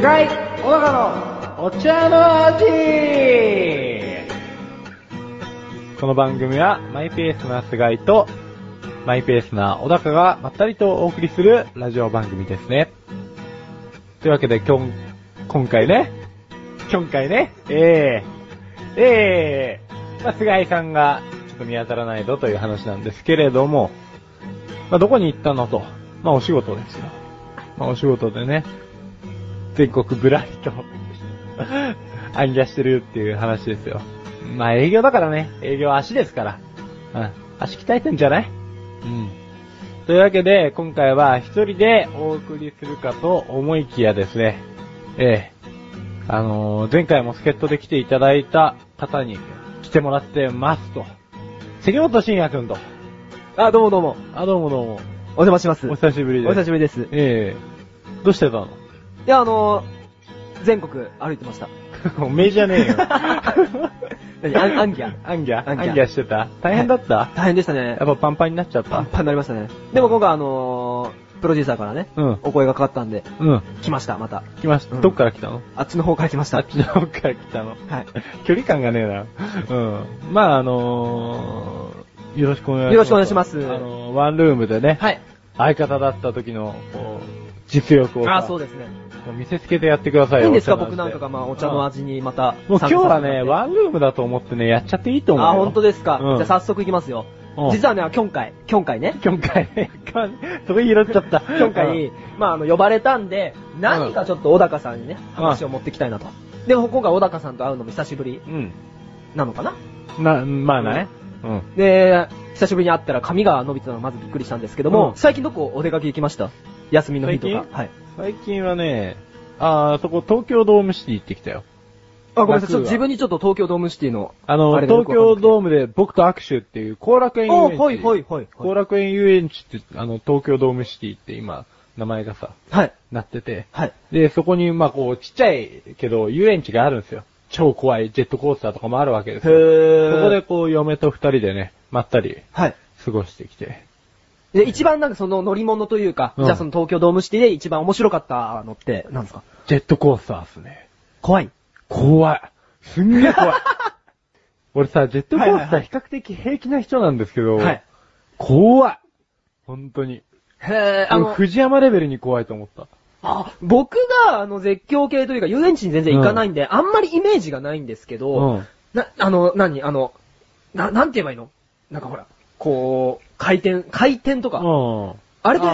菅井小高のお茶の味この番組はマイペースな菅井とマイペースな小高がまったりとお送りするラジオ番組ですね。というわけで今日、今回ね、今回ね、ええー、ええー、まあ、菅井さんがちょっと見当たらないぞという話なんですけれども、まあ、どこに行ったのと、まあ、お仕事ですよ。まあ、お仕事でね、全国ぶらりと暗記してるっていう話ですよ。まあ営業だからね、営業は足ですから。うん。足鍛えてんじゃない？うん。というわけで、今回は一人でお送りするかと思いきやですね、ええあのー、前回も助っ人で来ていただいた方に来てもらってますと。関本慎也くんと。あ、どうもどうも。あ、どうもどうも。お邪魔します。お久しぶりです。お久しぶりです。ええどうしてたの？いや、あのー、全国歩いてました。おめえじゃねえよ。何？アンギャアンギャアンギャしてた？大変だった、はい、大変でしたね。やっぱパンパンになっちゃった？パンパンになりましたね。でも今回あのー、プロデューサーからね、うん、お声がかかったんで、うん、来ました、また。来ました。うん、どっから来たの？あっちの方から来ました。あっちの方から来たの？はい。距離感がねえな。うん。まああのー、よろしくお願いします。よろしくお願いします。あのー、ワンルームでね、はい。相方だった時の、こう、実力を。あ、そうですね。見せつけてやってくださいよ。いいんですか？僕なんかがまあお茶の味にまた。もう今日はね、ワンルームだと思ってね、やっちゃっていいと思うあ、本当ですか。うん、じゃあ早速いきますよ。実はね、今回、今回ね。今回、そこ拾っちゃった。今回、まああの、呼ばれたんで、何かちょっと小高さんにね、話を持ってきたいなと。でも今回小高さんと会うのも久しぶり。うん。なのかな？な、まあね。うん。で、久しぶりに会ったら髪が伸びてたのまずびっくりしたんですけども、最近どこお出かけ行きました？休みの日とか。はい。最近はね、あー、そこ東京ドームシティ行ってきたよ。あ、ごめんなさい。ちょっと自分にちょっと東京ドームシティの。あの、東京ドームで僕と握手っていう後楽園遊園地。はいはいはい。後楽園遊園地って、あの、東京ドームシティって今、名前がさ、はい。なってて。はい。で、そこに、まあこう、ちっちゃいけど、遊園地があるんですよ。超怖いジェットコースターとかもあるわけですよ。へそこでこう、嫁と二人でね、まったり。はい。過ごしてきて。で、一番なんかその乗り物というか、うんじゃあその東京ドームシティで一番面白かったのって、何ですか？ジェットコースターっすね。怖い。怖い。すんげえ怖い。俺さ、ジェットコースター比較的平気な人なんですけど、はい。怖い。本当に。へえ、あの、藤山レベルに怖いと思った。あ、僕があの絶叫系というか遊園地に全然行かないんで、あんまりイメージがないんですけど、うんな、あの、何あの、な、なんて言えばいいの？なんかほら、こう、回転、回転とか。うん。あれって、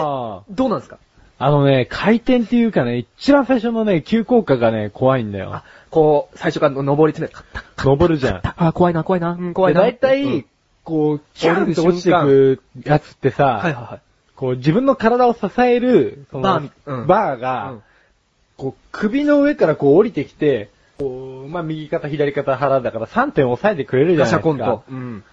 どうなんですか？あのね、回転っていうかね、一番最初のね、急降下がね、怖いんだよ。あ、こう、最初から登り詰め、登るじゃん。あ、怖いな、怖いな、うん、怖いな。だいたい、こう、キャンと落ちてくやつってさ、はいはいはい。こう、自分の体を支える、その、バー、うん、バーが、うん、こう、首の上からこう降りてきて、こう、まあ、右肩、左肩、腹だから3点押さえてくれるじゃないですか。ガシャコンと。うん。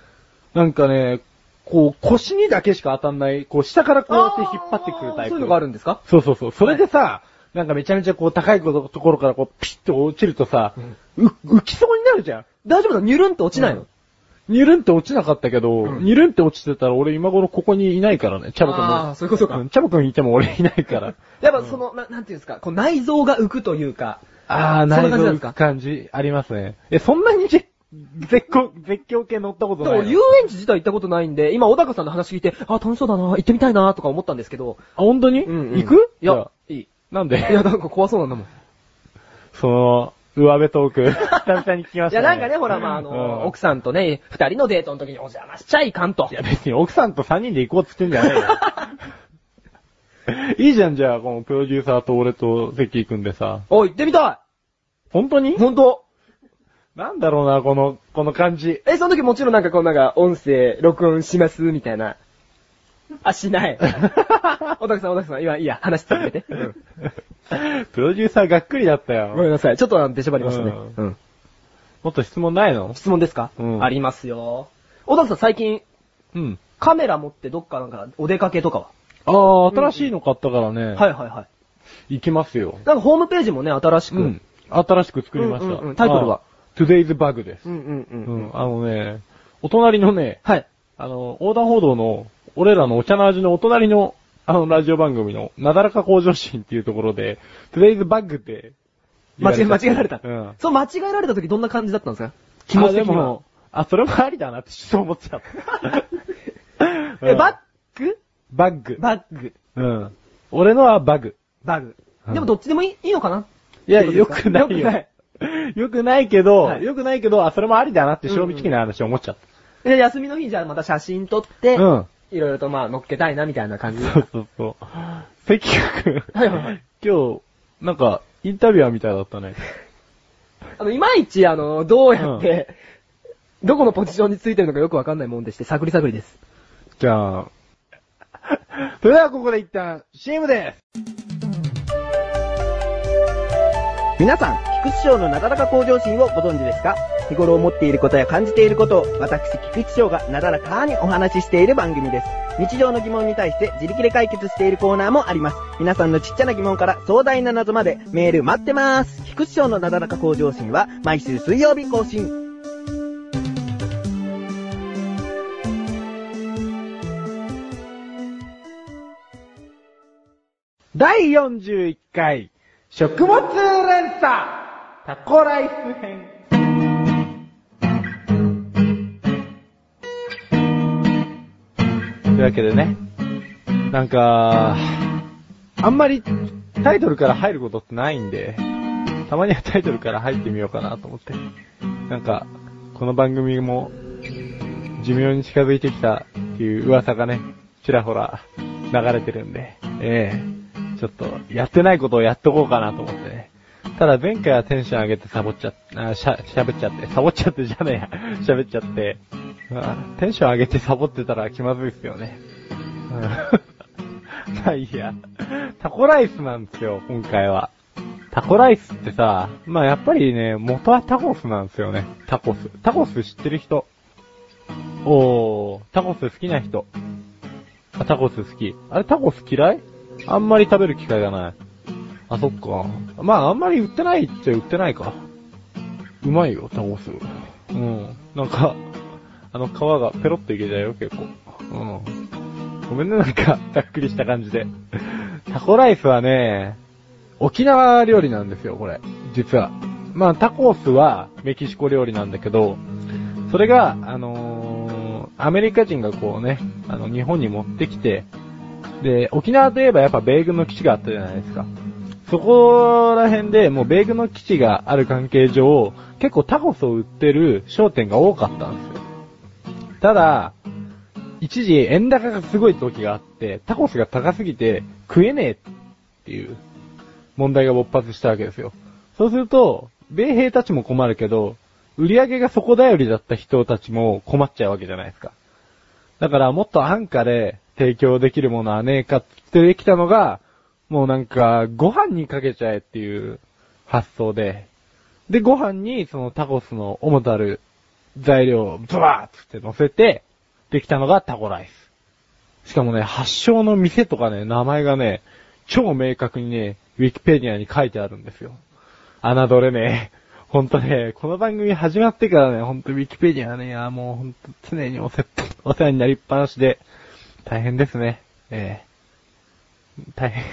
なんかね、こう、腰にだけしか当たんない、こう、下からこうやって引っ張ってくるタイプ。そういうのがあるんですか？そうそうそう。それでさ、はい、なんかめちゃめちゃこう、高いところからこう、ピッと落ちるとさ、うん、浮きそうになるじゃん。大丈夫だニュルンと落ちないの、うんニュルンって落ちなかったけど、うん、ニュルンって落ちてたら俺今頃ここにいないからね、チャボくんも。ああ、そういうことか。チャボくんいても俺いないから。やっぱその、ななんていうんですか、こう内臓が浮くというか。ああ、内臓浮く感じありますね。え、そんなに絶叫、絶叫系乗ったことない。遊園地自体行ったことないんで、今小高さんの話聞いて、あ、楽しそうだな、行ってみたいな、とか思ったんですけど。あ、本当に？うん、うん、行く？いや、いい。なんで？いや、なんか怖そうなんだもん。その、上辺トーク、久々に聞きました、ね。いや、なんかね、ほら、まあ、あの、うん、奥さんとね、二人のデートの時にお邪魔しちゃいかんと。いや、別に奥さんと三人で行こうっつってんじゃないよ。いいじゃん、じゃあ、このプロデューサーと俺と関行くんでさ。お、行ってみたい本当に？本当？なんだろうな、この、この感じ。え、その時もちろんなんかこうなんか音声録音しますみたいな。あ、しない。小田さん、小田さん、今、いいや、話続けて。うん、プロデューサーがっくりだったよ。ごめんなさい。ちょっと出しゃばりましたね。うん。もっと質問ないの？質問ですか？うん。ありますよ。小田さん最近、うん。カメラ持ってどっかなんかお出かけとかは？ああ、新しいの買ったからね。はいはいはい。行きますよ。なんかホームページもね、新しく。うん。新しく作りました。うんうんうん、タイトルは？Today's Bug です。うんうんうん。うん、あのね、お隣のね、はい。あの、横断歩道の、俺らのお茶の味のお隣の、あの、ラジオ番組の、なだらか向上心っていうところで、Today's Bug って間違え、間違えられた。うん。そう間違えられた時どんな感じだったんですか？気持ち的にも。あ、それもありだなってそう思っちゃった。え、バッッグ？バッグ。バッグ。うん。俺のはバグ。バグ。うんでもどっちでもいいいいのかな？いや、よくないよ。よくない。よくないけど、はいよくないけど、あ、それもありだなって賞味期限の話思っちゃっで、休みの日じゃあまた写真撮って、た。うん。いろいろとまあ乗っけたいなみたいな感じ。そうそうそう。関谷君。はいはいはい今日、なんか、インタビュアーみたいだったね。あの、いまいちあの、どうやって、どこのポジションについてるのかよくわかんないもんでして、探り探りです。じゃあ、それではここで一旦 CM です。皆さん、菊池賞のなだらか向上心をご存知ですか？日頃思っていることや感じていることを、私、菊池賞がなだらかにお話ししている番組です。日常の疑問に対して自力で解決しているコーナーもあります。皆さんのちっちゃな疑問から壮大な謎までメール待ってます。菊池賞のなだらか向上心は毎週水曜日更新。第41回、食物連鎖、タコライス編。というわけでね、なんか、あんまりタイトルから入ることってないんで、たまにはタイトルから入ってみようかなと思って。なんか、この番組も、寿命に近づいてきたっていう噂がね、ちらほら流れてるんで、ええちょっと、やってないことをやっとこうかなと思ってね。ただ前回はテンション上げてサボっちゃっあ、しゃ、喋っちゃって、サボっちゃってじゃねえや、喋っちゃって、テンション上げてサボってたら気まずいっすよね。うん まあいいや。タコライスなんですよ、今回は。タコライスってさ、まあやっぱりね、元はタコスなんですよね。タコス。タコス知ってる人。おー、タコス好きな人。あ、タコス好き。あれタコス嫌い？あんまり食べる機会がない。あ、そっか。まああんまり売ってないっちゃ売ってないか。うまいよ、タコス。うん。なんか、あの皮がペロッといけちゃうよ、結構。うん。ごめんね、なんか、ざっくりした感じで。タコライスはね、沖縄料理なんですよ、これ。実は。まあ、タコスはメキシコ料理なんだけど、それが、あのーアメリカ人がこうね、あの、日本に持ってきて、で、沖縄といえばやっぱ米軍の基地があったじゃないですか。そこら辺でもう米軍の基地がある関係上、結構タコスを売ってる商店が多かったんですよ。ただ、一時円高がすごい時があって、タコスが高すぎて食えねえっていう問題が勃発したわけですよ。そうすると、米兵たちも困るけど、売り上げが底頼りだった人たちも困っちゃうわけじゃないですか。だからもっと安価で提供できるものはねえかってできたのが、もうなんか、ご飯にかけちゃえっていう発想で、で、ご飯にそのタコスの主たる材料をズバーって乗せて、できたのがタコライス。しかもね、発祥の店とかね、名前がね、超明確にね、ウィキペディアに書いてあるんですよ。侮れねえ。ほんとね、この番組始まってからね、ほんとウィキペディアね、いやもうほんと常におせ、お世話になりっぱなしで、大変ですね。ええ大変、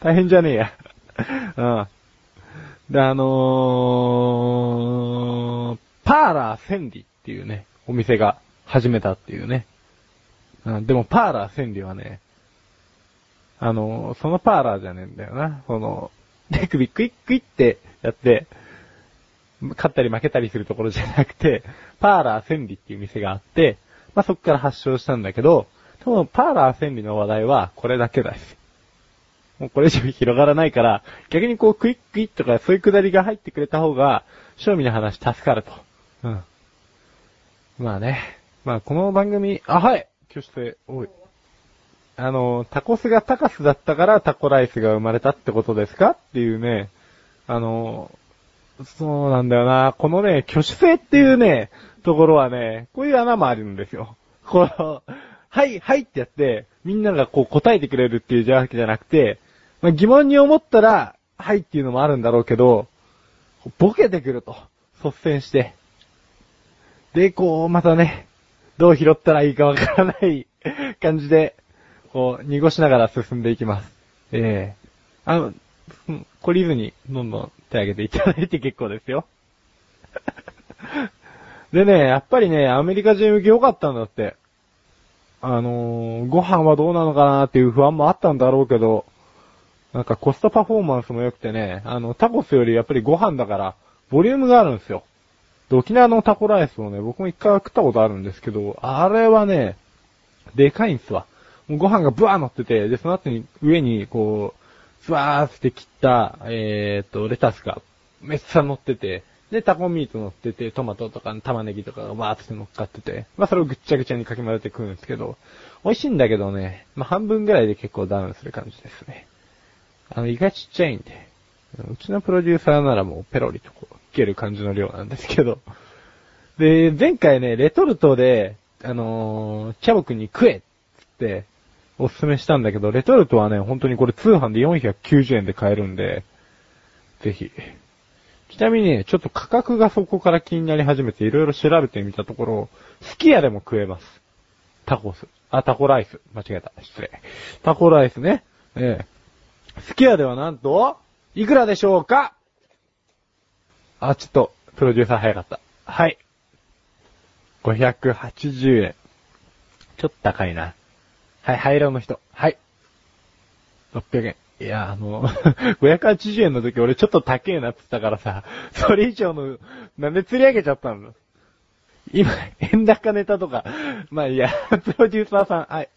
大変じゃねえや。うん。で、あのー、パーラー千里っていうね、お店が始めたっていうね。うん、でもパーラー千里はね、あの、そのパーラーじゃねえんだよな。その、手首クイックイってやって、勝ったり負けたりするところじゃなくて、パーラー千里っていう店があって、まあ、そこから発祥したんだけど、そのパーラー千里の話題はこれだけです。もうこれ以上広がらないから、逆にこうクイックイとかそういうくだりが入ってくれた方が、賞味の話助かると。うん。まあね。まあこの番組、あ、はい挙手制、おい。あの、タコスがタカスだったからタコライスが生まれたってことですか？っていうね、あの、そうなんだよな。このね、挙手制っていうね、ところはね、こういう穴もあるんですよ。この、はい、はいってやって、みんながこう答えてくれるっていうわけじゃなくて、まあ、疑問に思ったら、はいっていうのもあるんだろうけど、ボケてくると。率先して。で、こう、またね、どう拾ったらいいかわからない感じで、こう、濁しながら進んでいきます。ええあの、懲りずに、どんどん手挙げていただいて結構ですよ。でね、やっぱりね、アメリカ人受け良かったんだって。あのー、ご飯はどうなのかなっていう不安もあったんだろうけど、なんかコストパフォーマンスも良くてね、あの、タコスよりやっぱりご飯だから、ボリュームがあるんですよ。で、沖縄のタコライスをね、僕も一回食ったことあるんですけど、あれはね、でかいんすわ。もうご飯がブワー乗ってて、で、その後に上にこう、スワーって切った、えー、っと、レタスがめっちゃ乗ってて、で、タコミート乗ってて、トマトとか玉ねぎとかがバーって乗っかってて、まあそれをぐっちゃぐちゃにかき混ぜて食うんですけど、美味しいんだけどね、まあ半分ぐらいで結構ダウンする感じですね。あの、胃がちっちゃいんで、うちのプロデューサーならもうペロリとこう、ける感じの量なんですけど。で、前回ね、レトルトで、あのー、チャボくんに食えって、おすすめしたんだけど、レトルトはね、本当にこれ通販で490円で買えるんで、ぜひ。ちなみにね、ちょっと価格がそこから気になり始めていろいろ調べてみたところ、スキヤでも食えます。タコス。あ、タコライス。間違えた。失礼。タコライスね。ええ。スキヤではなんと、いくらでしょうか？あ、ちょっと、プロデューサー早かった。はい。580円。ちょっと高いな。はい、灰色の人。はい。600円。いや、あの、580円の時俺ちょっと高えなって言ったからさ、それ以上の、なんで釣り上げちゃったの？今、円高ネタとか、まあいいや、プロデューサーさん、はい。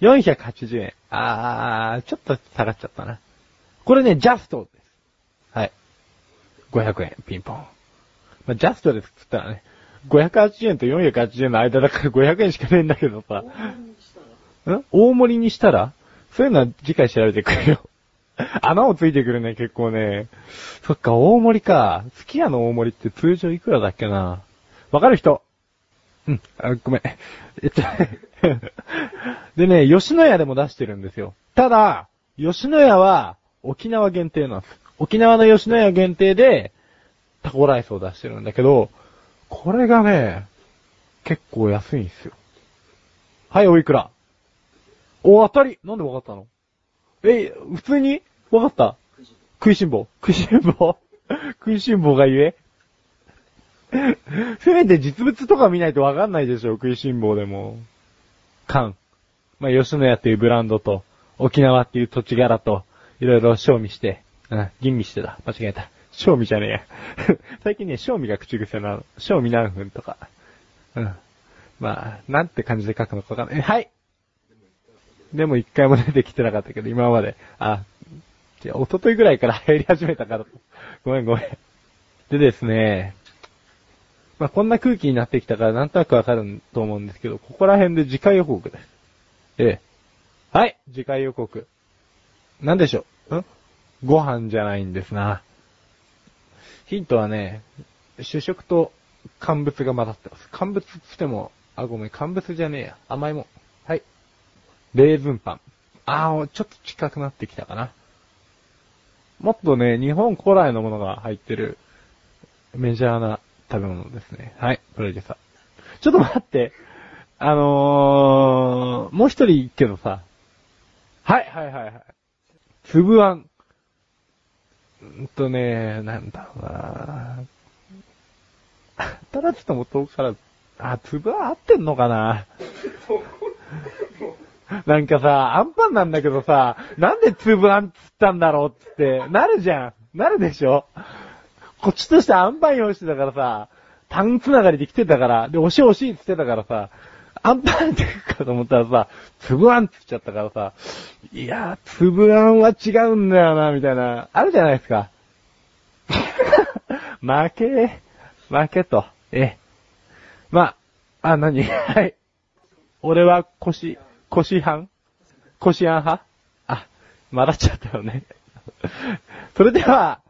480円。あー、ちょっと下がっちゃったな。これね、ジャスト。500円、ピンポン。まあ、ジャストですったらね、580円と480円の間だから500円しかねえんだけどさ。ん？大盛りにしたら？そういうのは次回調べてくれよ。穴をついてくるね、結構ね。そっか、大盛りか。好き家の大盛りって通常いくらだっけな？わかる人？うん、あ、ごめん。えっと、でね、吉野家でも出してるんですよ。ただ、吉野家は沖縄限定なんです。沖縄の吉野家限定で、タコライスを出してるんだけど、これがね、結構安いんですよ。はい、おいくら？お、当たり。なんでわかったの？え、普通に？わかった？食いしん坊。食いしん坊？食いしん坊が言え？せめて実物とか見ないとわかんないでしょ、食いしん坊でも。缶。まあ、吉野家っていうブランドと、沖縄っていう土地柄と、いろいろ賞味して、うん、吟味してた。間違えた。賞味じゃねえや。最近ね、賞味が口癖なの。賞味何分とか。うん。まあ、なんて感じで書くのかわかんない。はい。でも一回も出てきてなかったけど、今まで。あ、じゃ一昨日ぐらいから入り始めたから。ごめんごめん。でですね、まあ、こんな空気になってきたからなんとなくわかると思うんですけど、ここら辺で次回予告です。ええ。はい、次回予告。なんでしょうん？ご飯じゃないんですな。ヒントはね、主食と乾物が混ざってます。乾物つっても、あ、ごめん、乾物じゃねえや。甘いもん。はい。レーズンパン。あー、ちょっと近くなってきたかな。もっとね、日本古来のものが入ってるメジャーな食べ物ですね。はい、プロデューサー。ちょっと待って。あのー、もう一人いっけどさ。はい、はい、はい、はい。つぶあん。んとね、なんだろうな。ただちょっとも遠くから、あ、つぶあん合ってんのかな？なんかさ、アンパンなんだけどさ、なんでつぶあんつったんだろうって、なるじゃん。なるでしょ？こっちとしてアンパン用意してたからさ、タンつながりで来てたから、で、惜しい惜しいって言ってたからさ、アンパンって言うかと思ったらさ、つぶあんって言っちゃったからさ、いやー、つぶあんは違うんだよな、みたいな、あるじゃないですか。負け、負けと、え。まあ、あ、何？はい。俺は腰、腰半？腰半派？あ、まだっちゃったよね。それでは、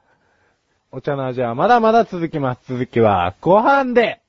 お茶の味はまだまだ続きます。続きは後半で